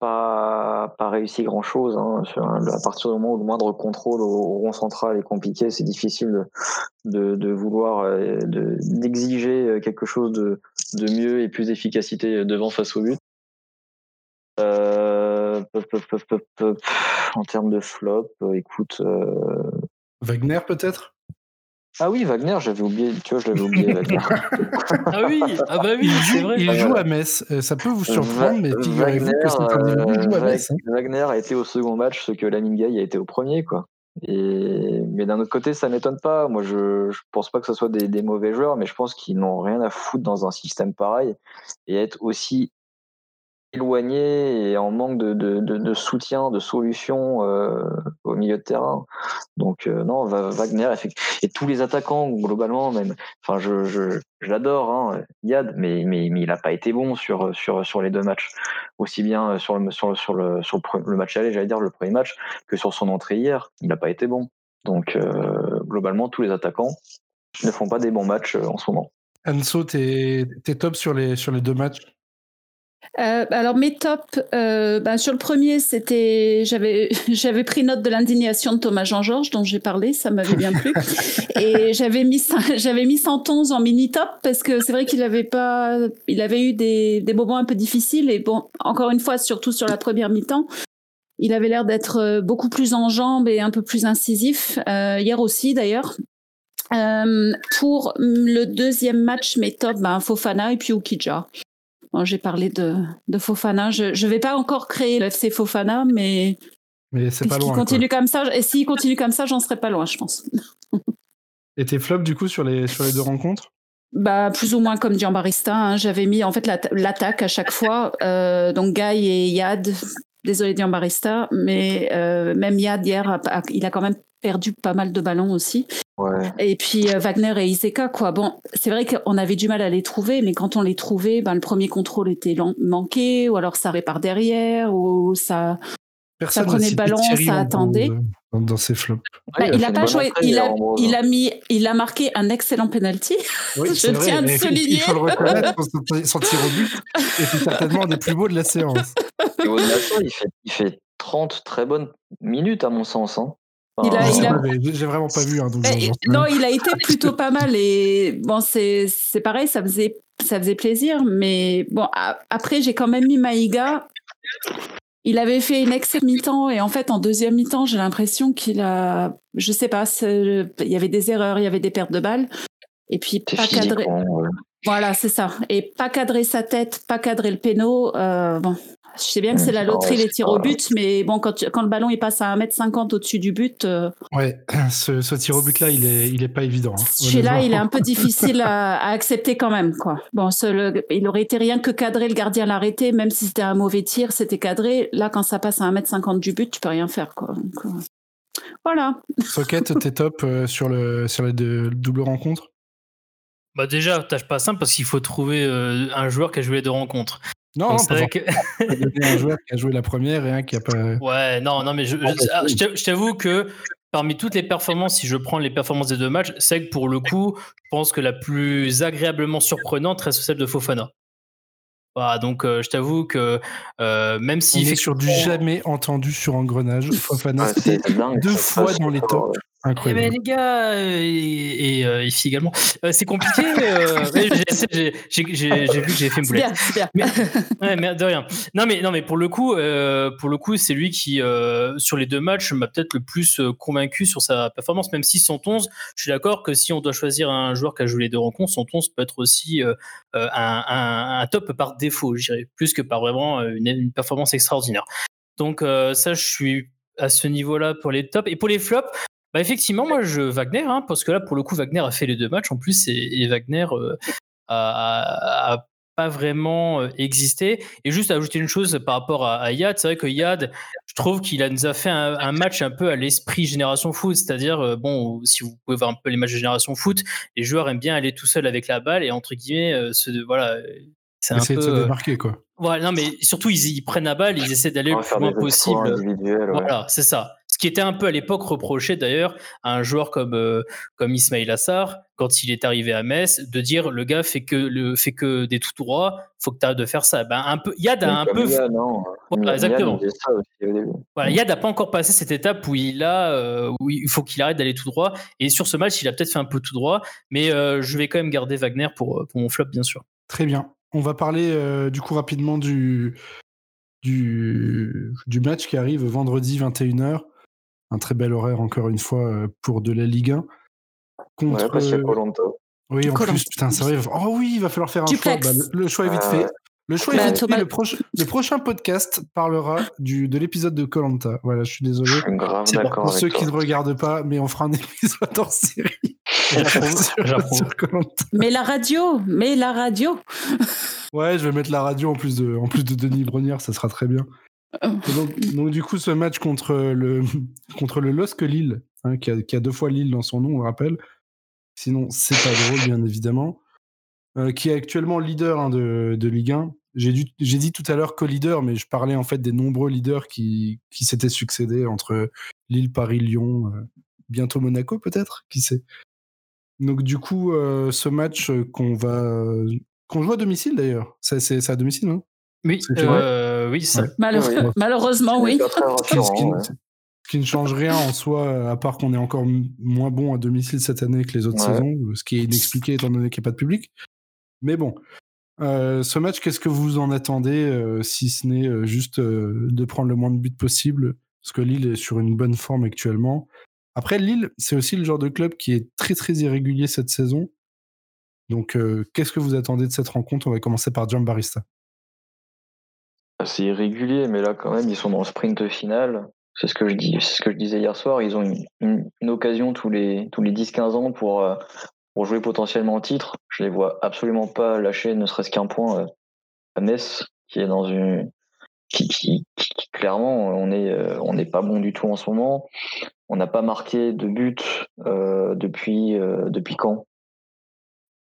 Speaker 2: pas, pas réussi grand chose. Hein. À partir du moment où le moindre contrôle au, rond central est compliqué, c'est difficile de, de, vouloir euh, d'exiger euh, quelque chose de, de mieux et plus efficacité devant face au but. Euh, en termes de flop, écoute.
Speaker 1: Wagner peut-être?
Speaker 2: Ah oui, Wagner, j'avais oublié, tu vois, je l'avais oublié, Wagner.
Speaker 4: ah oui, ah bah oui, c'est vrai.
Speaker 1: Il joue à Metz. Euh, ça peut vous surprendre, mais figurez-vous que c'est un joue à Metz. Hein.
Speaker 2: Wagner a été au second match ce que Lamingay a été au premier, quoi. Et... Mais d'un autre côté, ça m'étonne pas. Moi, je ne pense pas que ce soit des, des, mauvais joueurs, mais je pense qu'ils n'ont rien à foutre dans un système pareil et être aussi éloigné et en manque de, de, soutien, de solution euh, au milieu de terrain. Donc euh, non, Wagner et tous les attaquants globalement même. Enfin, je, je, l'adore, hein, Yad, mais, mais, mais il n'a pas été bon sur, sur, sur les deux matchs, aussi bien sur le sur le sur le, sur le, match aller, j'allais dire le premier match, que sur son entrée hier. Il n'a pas été bon. Donc euh, globalement, tous les attaquants ne font pas des bons matchs en ce moment.
Speaker 1: Anso, t'es es top sur les sur les deux matchs?
Speaker 3: Euh, alors mes tops, euh, ben, sur le premier, c'était j'avais j'avais pris note de l'indignation de Thomas Jean-Georges dont j'ai parlé, ça m'avait bien plu, et j'avais mis j'avais mis 111 en mini top parce que c'est vrai qu'il avait pas, il avait eu des, des moments un peu difficiles. Et bon, encore une fois, surtout sur la première mi-temps, il avait l'air d'être euh, beaucoup plus en jambes et un peu plus incisif hier aussi d'ailleurs. pour le deuxième match, mes tops, ben, Fofana et puis Ukija j'ai parlé de, de, Fofana. Je ne vais pas encore créer le FC Fofana, mais.
Speaker 1: Mais c'est pas loin.
Speaker 3: Continue comme ça, et s'il continue comme ça, j'en serai pas loin, je pense.
Speaker 1: et tes flops, du coup, sur les, sur les deux rencontres?
Speaker 3: Bah, plus ou moins comme Giambarista. Hein. J'avais mis en fait l'attaque à chaque fois. Euh, donc Guy et Yad. Désolé Giambarista, mais euh, même Yad hier, il a quand même perdu pas mal de ballons aussi. Et puis euh, Wagner et Iseka, quoi. Bon, c'est vrai qu'on avait du mal à les trouver, mais quand on les trouvait, ben, le premier contrôle était manqué, ou alors ça par derrière, ou ça, ça prenait le ballon, ça attendait.
Speaker 1: Dans, ses flops.
Speaker 3: Bah, il a pas joué, il a, il a, mis, il a marqué un excellent penalty.
Speaker 1: Oui, Je vrai, tiens à souligner. Il faut le reconnaître, son, tir au but et c'est certainement un des plus beaux de la séance.
Speaker 2: Et au-delà de ça, il fait, il fait 30 très bonnes minutes à mon sens. Hein.
Speaker 1: J'ai vraiment pas vu. Hein,
Speaker 3: eh, non, il a été plutôt pas mal et bon, c'est pareil, ça faisait ça faisait plaisir, mais bon, après j'ai quand même mis Maïga. Il avait fait une excellente mi-temps et en fait en deuxième mi-temps j'ai l'impression qu'il a, je sais pas, il y avait des erreurs, il y avait des pertes de balles et puis pas cadré. Voilà, c'est ça. Et pas cadrer sa tête, pas cadrer le péno. Euh, bon, je sais bien que c'est la loterie, les tirs au but, mais bon, quand, quand le ballon il passe à 1m50 au-dessus du but. Euh,
Speaker 1: ouais, ce, ce, tir au but-là, il est, il est pas évident. Hein,
Speaker 3: Celui-là, il est un peu difficile à, accepter quand même. Quoi. Bon, il aurait été rien que cadré, le gardien l'arrêter, même si c'était un mauvais tir, c'était cadré. Là, quand ça passe à 1m50 du but, tu peux rien faire. Quoi. Donc, euh, voilà.
Speaker 1: Socket, t'es top euh, sur, le, sur les deux doubles rencontres
Speaker 4: bah déjà, tâche pas simple parce qu'il faut trouver un joueur qui a joué les deux rencontres.
Speaker 1: Non, c'est vrai que... un joueur qui a joué la première et un qui a pas.
Speaker 4: Ouais, non, non, mais je, je, t'avoue que parmi toutes les performances, si je prends les performances des deux matchs, c'est que pour le coup, je pense que la plus agréablement surprenante reste celle de Fofana. Voilà, donc euh, je t'avoue que euh, même si.
Speaker 1: On est sur du jamais entendu sur Engrenage. Fofana, c'était deux fois dans les tops.
Speaker 4: Incroyable. Eh ben, les gars, et, euh, ici également, euh, c'est compliqué. Euh, j'ai vu que j'ai fait une boulette.
Speaker 3: Bien,
Speaker 4: ouais, mais de rien. Non, mais, non, mais pour le coup, pour le coup, c'est lui qui, sur les deux matchs, m'a peut-être le plus convaincu sur sa performance, même si 111, je suis d'accord que si on doit choisir un joueur qui a joué les deux rencontres, 111 peut être aussi un, un, top par défaut, je dirais, plus que par vraiment une, une performance extraordinaire. Donc ça, je suis à ce niveau-là pour les tops. Et pour les flops, bah effectivement, moi je Wagner, hein, parce que là pour le coup Wagner a fait les deux matchs en plus et, Wagner euh, a, pas vraiment euh, existé. Et juste ajouter une chose par rapport à, Yad, c'est vrai que Yad, je trouve qu'il nous a fait un, match un peu à l'esprit génération foot, c'est-à-dire euh, bon, si vous pouvez voir un peu les matchs de génération foot, les joueurs aiment bien aller tout seul avec la balle et entre guillemets, ce, voilà,
Speaker 1: c'est un peu de se démarquer quoi.
Speaker 4: Voilà, non mais surtout ils, ils prennent la balle, ils essaient d'aller le plus loin possible. Voilà, c'est ça qui était un peu à l'époque reproché d'ailleurs à un joueur comme, euh, comme Ismail Assar, quand il est arrivé à Metz, de dire le gars fait que, le, fait que des tout droits, faut que tu arrêtes de faire ça. Ben, un peu, Yad a un peu.
Speaker 2: non.
Speaker 4: exactement. Yad n'a pas encore passé cette étape où il, a, euh, où il faut qu'il arrête d'aller tout droit. Et sur ce match, il a peut-être fait un peu tout droit, mais euh, je vais quand même garder Wagner pour, pour mon flop, bien sûr.
Speaker 1: Très bien. On va parler du coup rapidement du, du, du match qui arrive vendredi 21h un très bel horaire encore une fois euh, pour de la Ligue 1.
Speaker 2: Contre... Ouais, parce qu'il y a
Speaker 1: Oui, en plus, putain, c'est vrai. Oh oui, il va falloir faire un choix. Bah, le, choix est vite fait. Le choix est bah, vite fait. Le, prochain podcast parlera du, de l'épisode de Colanta. Voilà, je suis désolé. Pour ceux qui ne regardent pas, mais on fera un épisode en série.
Speaker 3: mais la radio, mais la radio.
Speaker 1: Ouais, je vais mettre la radio en plus de, en plus de Denis Brogniard, ça sera très bien. Donc, donc, du coup, ce match contre le, contre le LOSC Lille, hein, qui, a, qui, a, deux fois Lille dans son nom, on rappelle. Sinon, c'est pas drôle, bien évidemment. Euh, qui est actuellement leader hein, de, de, Ligue 1. J'ai dit tout à l'heure co-leader, mais je parlais en fait des nombreux leaders qui, qui s'étaient succédés entre Lille, Paris, Lyon, euh, bientôt Monaco peut-être, qui sait. Donc du coup, euh, ce match qu'on va qu'on joue à domicile d'ailleurs, c'est à domicile, non
Speaker 4: Oui, euh, oui, ça...
Speaker 3: Malheureux, malheureusement, oui.
Speaker 1: Ce qui, ne change rien en soi, à part qu'on est encore moins bon à domicile cette année que les autres ouais. saisons, ce qui est inexpliqué étant donné qu'il n'y a pas de public. Mais bon, euh, ce match, qu'est-ce que vous en attendez, euh, si ce n'est euh, juste de prendre le moins de buts possible? Parce que Lille est sur une bonne forme actuellement. Après, Lille, c'est aussi le genre de club qui est très très irrégulier cette saison. Donc, qu'est-ce que vous attendez de cette rencontre? On va commencer par Barista.
Speaker 2: C'est irrégulier, mais là, quand même, ils sont dans le sprint final. C'est ce que je dis, c'est ce que je disais hier soir. Ils ont une, une, occasion tous les tous les 10-15 ans pour pour jouer potentiellement au titre. Je les vois absolument pas lâcher ne serait-ce qu'un point à Metz, qui est dans une qui, qui, qui clairement on est on n'est pas bon du tout en ce moment. On n'a pas marqué de but euh, depuis euh, depuis quand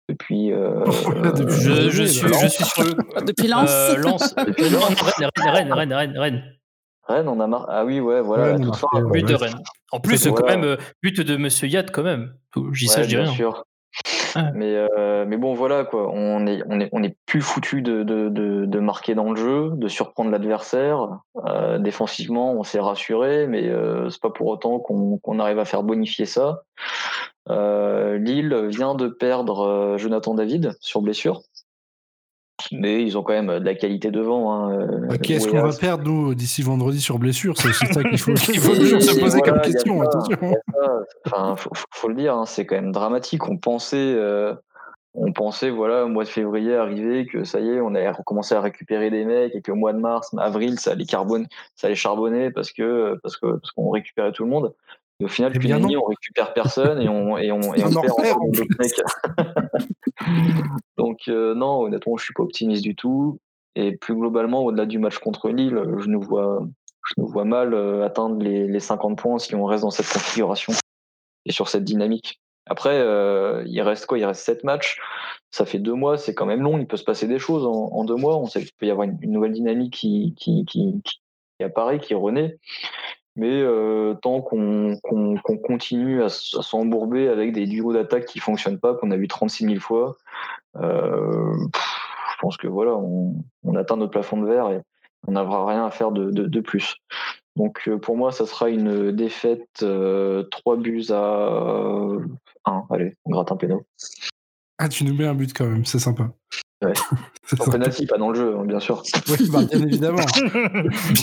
Speaker 2: depuis, euh,
Speaker 4: je, je, suis je suis sur le
Speaker 3: depuis Lens.
Speaker 4: Euh, Lens. depuis Lens. Rennes Rennes Rennes Rennes
Speaker 2: Rennes, on a marqué. Ah oui, ouais, voilà.
Speaker 1: Rennes,
Speaker 2: tout ça,
Speaker 4: but de Rennes. En plus, voilà. quand même, but de Monsieur Yad, quand même. J'y sais, je dis
Speaker 2: bien
Speaker 4: rien.
Speaker 2: sûr. Mais, euh, mais bon, voilà, quoi. On est, on est, on est plus foutu de, de, de, marquer dans le jeu, de surprendre l'adversaire. Euh, défensivement, on s'est rassuré, mais euh, c'est pas pour autant qu'on qu'on arrive à faire bonifier ça. Euh, Lille vient de perdre Jonathan David sur blessure. Mais ils ont quand même de la qualité devant. Hein.
Speaker 1: Bah, qui est-ce qu'on va perdre, nous, d'ici vendredi sur blessure? C'est ça qu'il faut, toujours se poser voilà, comme question.
Speaker 2: Ça,
Speaker 1: attention.
Speaker 2: Enfin, faut, faut, le dire, hein, c'est quand même dramatique. On pensait, euh, on pensait, voilà, au mois de février arrivé, que ça y est, on allait recommencer à récupérer des mecs et que au mois de mars, avril, ça allait, carbone, ça allait charbonner parce que parce que parce qu'on récupérait tout le monde. Et au final,
Speaker 1: Eh
Speaker 2: depuis
Speaker 1: bien,
Speaker 2: on récupère personne et on, et on, et
Speaker 1: On
Speaker 2: perd
Speaker 1: en.
Speaker 2: Donc, euh, non, honnêtement, je suis pas optimiste du tout. Et plus globalement, au-delà du match contre Lille, je nous vois, je nous vois mal euh, atteindre les, les 50 points si on reste dans cette configuration et sur cette dynamique. Après, euh, il reste quoi? Il reste 7 matchs. Ça fait deux mois, c'est quand même long. Il peut se passer des choses en, en deux mois. On sait qu'il peut y avoir une, une nouvelle dynamique qui, qui, qui, qui apparaît, qui renaît. Mais euh, tant qu'on continue à, s'embourber avec des duos d'attaque qui fonctionnent pas, qu'on a vu 36 000 fois, euh, je pense que voilà, on, atteint notre plafond de verre et on n'aura rien à faire de, de, plus. Donc euh, pour moi, ça sera une défaite euh, 3 buts à 1. Allez, on gratte un péno.
Speaker 1: Ah, tu nous mets un but quand même, c'est sympa.
Speaker 2: Ouais. En penalty, pas dans le jeu, hein, bien sûr.
Speaker 1: Oui, bah, bien évidemment.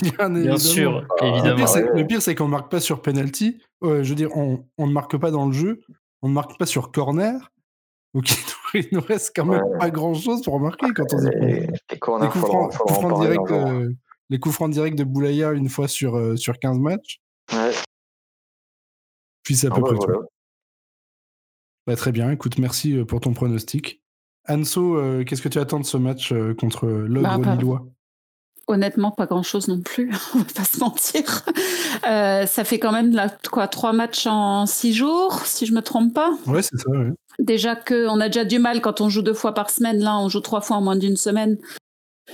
Speaker 1: Bien,
Speaker 4: Bien
Speaker 1: évidemment.
Speaker 4: sûr,
Speaker 2: Ah,
Speaker 1: Le
Speaker 4: évidemment.
Speaker 1: pire, c'est,
Speaker 2: Ouais.
Speaker 1: le pire, c'est qu'on ne marque pas sur penalty. Euh, je veux dire, on, on ne marque pas dans le jeu. On ne marque pas sur corner. Donc il nous reste quand même
Speaker 2: Ouais.
Speaker 1: pas grand chose pour marquer quand on Les coups francs, directs, euh, les coups francs directs de Boulaya une fois sur, euh, sur 15 matchs.
Speaker 2: Ouais,
Speaker 1: Puis c'est à
Speaker 2: ah
Speaker 1: peu
Speaker 2: bah
Speaker 1: près tout. Bah, très bien, écoute, merci pour ton pronostic. Anso, euh, qu'est-ce que tu attends de ce match euh, contre l'ogre
Speaker 3: Bah,
Speaker 1: lillois
Speaker 3: Honnêtement, pas grand-chose non plus, on va pas se mentir. Euh, ça fait quand même là, quoi, trois matchs en six jours, si je me trompe pas?
Speaker 1: Ouais, c'est ça, ouais.
Speaker 3: Déjà que on a déjà du mal quand on joue deux fois par semaine. Là, on joue trois fois en moins d'une semaine.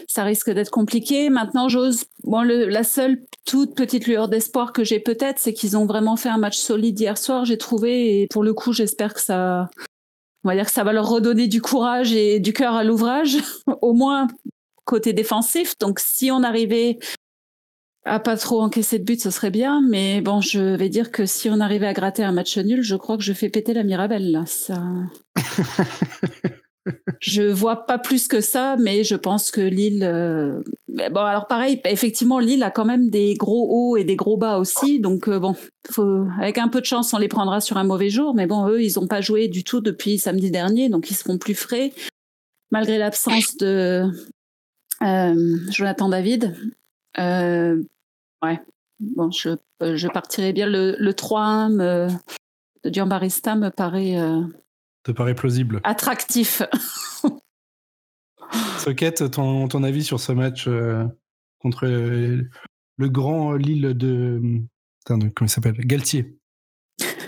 Speaker 3: Ça risque d'être compliqué. Maintenant, j'ose. Bon, le- la seule toute petite lueur d'espoir que j'ai peut-être, c'est qu'ils ont vraiment fait un match solide hier soir. J'ai trouvé et pour le coup, j'espère que ça, on va dire que ça va leur redonner du courage et du cœur à l'ouvrage, au moins côté défensif. Donc, si on arrivait à pas trop encaisser de but, ce serait bien. Mais bon, je vais dire que si on arrivait à gratter un match nul, je crois que je fais péter la Mirabelle là. Ça. Je vois pas plus que ça, mais je pense que Lille. euh, mais Bon, alors pareil, effectivement, Lille a quand même des gros hauts et des gros bas aussi. Donc, euh, bon, avec un peu de chance, on les prendra sur un mauvais jour. Mais bon, eux, ils n'ont pas joué du tout depuis samedi dernier, donc ils seront plus frais, malgré l'absence de euh, Jonathan David. Ouais, bon, je, partirais bien. Le, le 3-1 me- de me paraît.
Speaker 1: Te paraît plausible.
Speaker 3: attractif.
Speaker 1: Socket, ton, ton avis sur ce match euh, contre euh, le grand Lille de. Putain, de- comment il s'appelle? Galtier.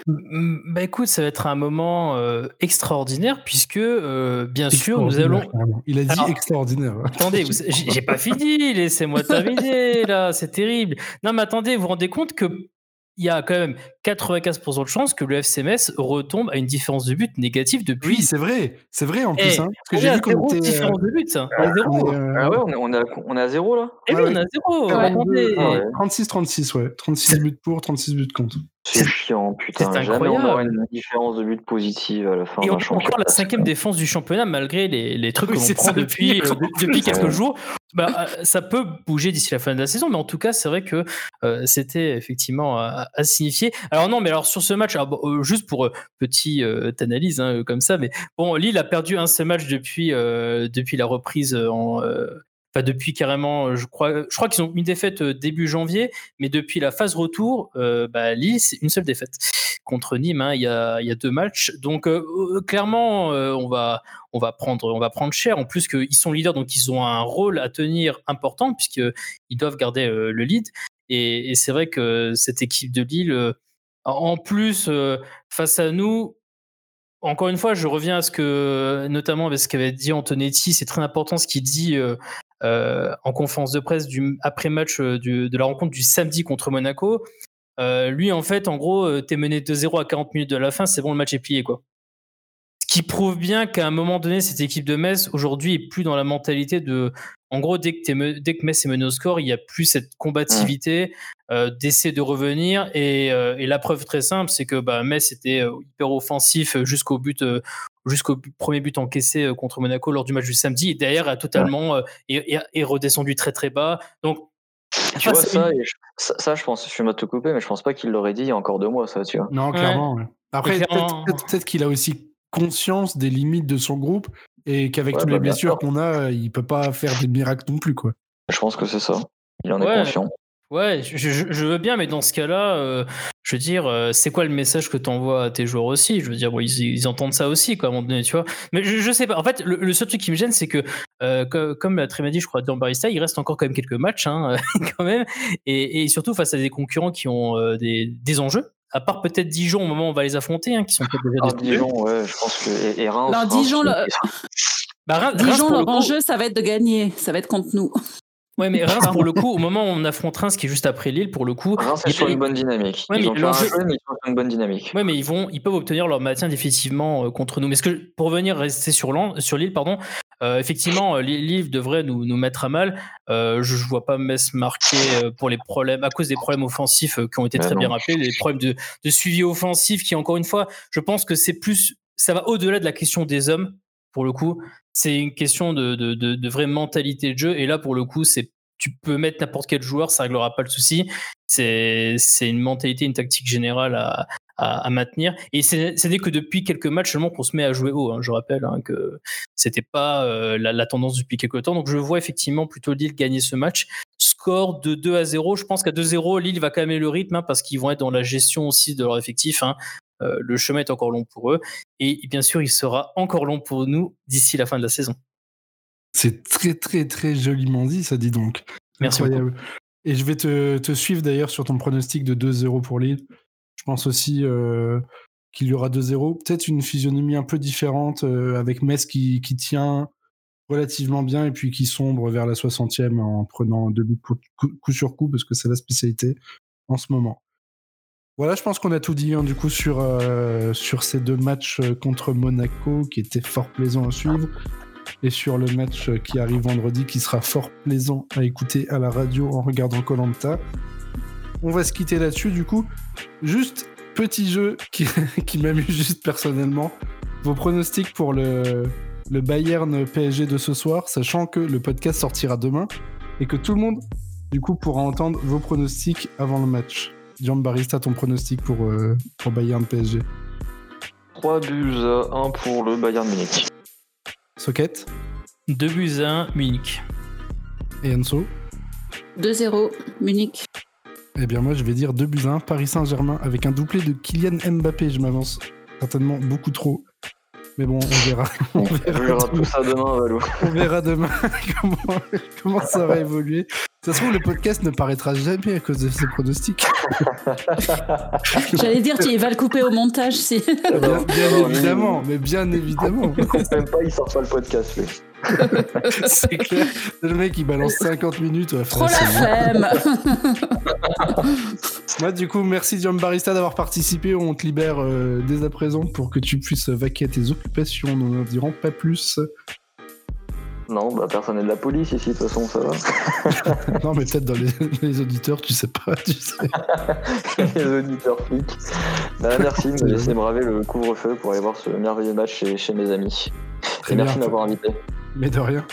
Speaker 4: Bah écoute, ça va être un moment euh, extraordinaire puisque, euh, bien sûr, nous allons.
Speaker 1: Il a dit
Speaker 4: Alors-
Speaker 1: extraordinaire.
Speaker 4: Attendez, j'ai pas fini, laissez-moi terminer là, c'est terrible. Non mais attendez, vous vous rendez compte que il y a quand même 95% de chances que le FC Metz retombe à une différence de but négative depuis.
Speaker 1: Oui, c'est vrai. C'est vrai en
Speaker 4: Eh,
Speaker 1: plus. hein, parce que
Speaker 4: on
Speaker 1: j'ai vu qu'on
Speaker 4: zéro
Speaker 1: était. euh,
Speaker 4: différence de but, ça. Zéro.
Speaker 1: on est, euh,
Speaker 2: Ah ouais, on est, on à zéro là?
Speaker 4: Eh oui, on est à zéro.
Speaker 3: Ouais.
Speaker 4: Attendez.
Speaker 2: Ah ouais.
Speaker 1: 36-36, ouais. 36 buts pour, 36 buts contre.
Speaker 2: C'est chiant, putain.
Speaker 4: c'est
Speaker 2: Jamais on
Speaker 4: incroyable.
Speaker 2: aura une différence de but positive à la fin d'un championnat.
Speaker 4: encore la cinquième défense du championnat, malgré les, les trucs
Speaker 1: Oui,
Speaker 4: que l'on
Speaker 1: c'est
Speaker 4: prend depuis, euh, depuis quelques jours. Bah, euh, ça peut bouger d'ici la fin de la saison, mais en tout cas, c'est vrai que euh, c'était effectivement à, à signifier. Alors non, mais alors sur ce match, alors, euh, juste pour euh, petite euh, analyse hein, comme ça, mais bon, Lille a perdu un seul match depuis depuis la reprise en Enfin, depuis carrément, je crois, je crois qu'ils ont une défaite début janvier, mais depuis la phase retour, bah, Lille, c'est une seule défaite contre Nîmes. hein, il, y a, il y a deux matchs, donc clairement, on va, on va prendre, on va prendre cher. En plus qu'ils sont leaders, donc ils ont un rôle à tenir important puisque ils doivent garder le lead. Et, c'est vrai que cette équipe de Lille, en plus face à nous, encore une fois, je reviens à ce que, notamment avec ce qu'avait dit Antonetti, c'est très important ce qu'il dit en conférence de presse du après match de la rencontre du samedi contre Monaco. Lui, en fait, en gros, t'es mené 2-0 à 40 minutes de la fin, c'est bon, le match est plié, quoi. Ce qui prouve bien qu'à un moment donné, cette équipe de Metz, aujourd'hui, est plus dans la mentalité de. En gros, dès que, me- dès que Metz est mené au score, il n'y a plus cette combativité euh, d'essayer de revenir. Et, euh, et la preuve très simple, c'est que bah, Metz était euh, hyper offensif jusqu'au but. euh, jusqu'au premier but encaissé contre Monaco lors du match du samedi et derrière a totalement euh, est, redescendu très très bas donc
Speaker 2: Tu vois, ça,
Speaker 4: une-
Speaker 2: je- ça, ça, je pense, je suis mal te couper, mais je pense pas qu'il l'aurait dit il y a encore deux mois, ça, tu vois.
Speaker 1: Non, clairement. ouais. Après, peut-être qu'il a aussi conscience des limites de son groupe et qu'avec
Speaker 2: Ouais,
Speaker 1: toutes
Speaker 2: bah,
Speaker 1: les blessures qu'on a, il peut pas faire des miracles non plus, quoi.
Speaker 2: Je pense que c'est ça. Il en est
Speaker 4: Ouais.
Speaker 2: conscient.
Speaker 4: Ouais, je, je- je veux bien, mais dans ce cas-là, euh, je veux dire, euh, c'est quoi le message que tu envoies à tes joueurs aussi? Je veux dire, bon, ils, ils entendent ça aussi, quoi, à un moment donné, tu vois. Mais je, je sais pas. En fait, le, le seul truc qui me gêne, c'est que, euh, co- comme l'a très bien dit, je crois, dans Barista, il reste encore quand même quelques matchs, hein, quand même. Et, et surtout face à des concurrents qui ont euh, des, des enjeux. À part peut-être Dijon au moment où on va les affronter, hein, qui sont peut-être déjà
Speaker 2: Ah,
Speaker 4: des
Speaker 2: Dijon, ouais, je pense que. Et, et Reims.
Speaker 3: Alors,
Speaker 2: Reims,
Speaker 3: Dijon, le-
Speaker 4: Bah, Reims-
Speaker 3: Dijon,
Speaker 4: le
Speaker 3: leur enjeu, ça va être de gagner. Ça va être contre nous.
Speaker 4: Ouais, mais Reims, pour le coup, au moment où on affronte Reims, qui est juste après Lille, pour le coup.
Speaker 2: Reims est
Speaker 4: il-
Speaker 2: sur une bonne dynamique.
Speaker 4: Ouais,
Speaker 2: ils
Speaker 4: mais
Speaker 2: ont
Speaker 4: l'enjeu-
Speaker 2: jeu, mais ils sont sur une bonne dynamique.
Speaker 4: Ouais, mais ils vont, ils peuvent obtenir leur maintien définitivement euh, contre nous. Mais ce que, pour revenir rester sur sur l'île, pardon, effectivement, euh, Lille Lille devrait nous, nous mettre à mal. Euh, je, je vois pas Metz marquer euh, pour les problèmes, à cause des problèmes offensifs euh, qui ont été
Speaker 2: Bah
Speaker 4: très
Speaker 2: non.
Speaker 4: bien rappelés, les problèmes de, de suivi offensif qui, encore une fois, je pense que c'est plus, ça va au-delà de la question des hommes. Pour le coup, c'est une question de, de, de, de vraie mentalité de jeu. Et là, pour le coup, c'est tu peux mettre n'importe quel joueur, ça réglera pas le souci. C'est une mentalité, une tactique générale à, à, à maintenir. Et c'est dès que depuis quelques matchs seulement qu'on se met à jouer haut. hein. Je rappelle hein, que c'était pas euh, la, la tendance depuis quelques temps. Donc je vois effectivement plutôt Lille gagner ce match. Score de 2 à 0. Je pense qu'à 2-0, Lille va calmer le rythme hein, parce qu'ils vont être dans la gestion aussi de leur effectif. hein. Euh, le chemin est encore long pour eux. Et bien sûr, il sera encore long pour nous d'ici la fin de la saison.
Speaker 1: C'est très, très, très joliment dit, ça dit donc.
Speaker 4: Merci
Speaker 1: Incroyable. Et je vais te, te suivre d'ailleurs sur ton pronostic de 2-0 pour Lille. Je pense aussi euh, qu'il y aura 2-0. Peut-être une physionomie un peu différente euh, avec Metz qui, qui tient relativement bien et puis qui sombre vers la 60e en prenant deux buts coup, sur coup parce que c'est la spécialité en ce moment. Voilà, je pense qu'on a tout dit hein, du coup sur, euh, sur ces deux matchs contre Monaco qui étaient fort plaisants à suivre et sur le match qui arrive vendredi qui sera fort plaisant à écouter à la radio en regardant Colanta. On va se quitter là-dessus du coup. Juste petit jeu qui, m'amuse juste personnellement. Vos pronostics pour le, Bayern PSG de ce soir, sachant que le podcast sortira demain et que tout le monde du coup pourra entendre vos pronostics avant le match. Barista, ton pronostic pour, euh, pour Bayern PSG
Speaker 2: 3 buts à 1 pour le Bayern Munich.
Speaker 1: Socket
Speaker 4: 2 buts à 1, Munich.
Speaker 1: et Enzo
Speaker 3: 2-0, Munich.
Speaker 1: Eh bien, moi, je vais dire 2 buts à 1, Paris Saint-Germain, avec un doublé de Kylian Mbappé. Je m'avance certainement beaucoup trop. Mais bon, on verra.
Speaker 2: On verra tout ça demain, Valou.
Speaker 1: On verra demain comment, comment ça va évoluer. De toute façon, le podcast ne paraîtra jamais à cause de ces pronostics.
Speaker 3: J'allais dire, tu vas le couper au montage si.
Speaker 1: Bien, bien
Speaker 2: Non,
Speaker 1: évidemment, mais bien évidemment.
Speaker 2: Même pas, il sort pas le podcast, lui.
Speaker 1: C'est clair. Le mec, il balance 50 minutes. ouais,
Speaker 3: Trop la flemme
Speaker 1: Moi, du coup, merci John Barista d'avoir participé. On te libère euh, dès à présent pour que tu puisses vaquer à tes occupations. Nous n'en dirons pas plus.
Speaker 2: Non, bah personne n'est de la police ici, de toute façon, ça va.
Speaker 1: Non, mais peut-être dans les, les auditeurs, tu sais pas. Tu sais.
Speaker 2: Les auditeurs flics. Bah, merci de me laisser braver le couvre-feu pour aller voir ce merveilleux match chez, chez mes amis.
Speaker 1: Très
Speaker 2: Et merci de m'avoir invité.
Speaker 1: Mais de rien.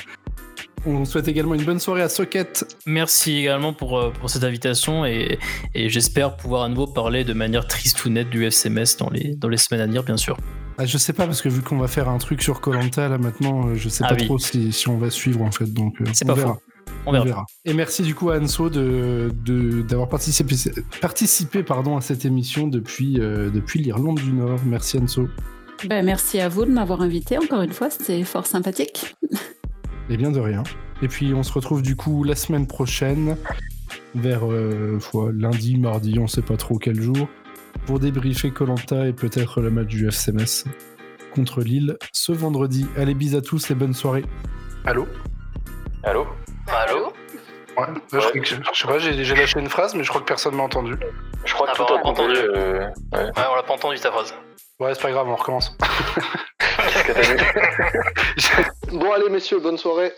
Speaker 1: On souhaite également une bonne soirée à Socket.
Speaker 4: Merci également pour, euh, pour cette invitation et, et j'espère pouvoir à nouveau parler de manière triste ou nette du FCMS dans les, dans les semaines à venir, bien sûr.
Speaker 1: Ah, je sais pas, parce que vu qu'on va faire un truc sur Colanta, là maintenant, euh, je sais
Speaker 4: Ah
Speaker 1: pas
Speaker 4: oui.
Speaker 1: trop si, si on va suivre en fait. Donc, euh, on
Speaker 4: pas
Speaker 1: verra.
Speaker 4: faux. On verra.
Speaker 1: Et merci du coup à Anso de, de- d'avoir participé, participé pardon, à cette émission depuis, euh, depuis l'Irlande du Nord. Merci Anso.
Speaker 3: ben, Merci à vous de m'avoir invité encore une fois, c'était fort sympathique.
Speaker 1: Et bien de rien. Et puis on se retrouve du coup la semaine prochaine, vers euh, fois, lundi, mardi, on sait pas trop quel jour, pour débriefer Colanta et peut-être le match du FCMS contre Lille ce vendredi. Allez, bis à tous et bonne soirée.
Speaker 5: Allô?
Speaker 2: Allô?
Speaker 4: Allô?
Speaker 5: Ouais, là, je, crois que- je sais pas, j'ai j'ai lâché une phrase, mais je crois que personne m'a entendu.
Speaker 2: Je crois
Speaker 4: Ah
Speaker 2: que
Speaker 4: bah,
Speaker 2: tout
Speaker 4: on
Speaker 2: a
Speaker 4: a pas entendu.
Speaker 2: euh, ouais.
Speaker 4: Ouais, on l'a pas entendu ta phrase.
Speaker 5: Ouais, c'est pas grave, on recommence.
Speaker 2: Qu'est-ce que t'as dit?
Speaker 5: Bon, allez, messieurs, bonne soirée.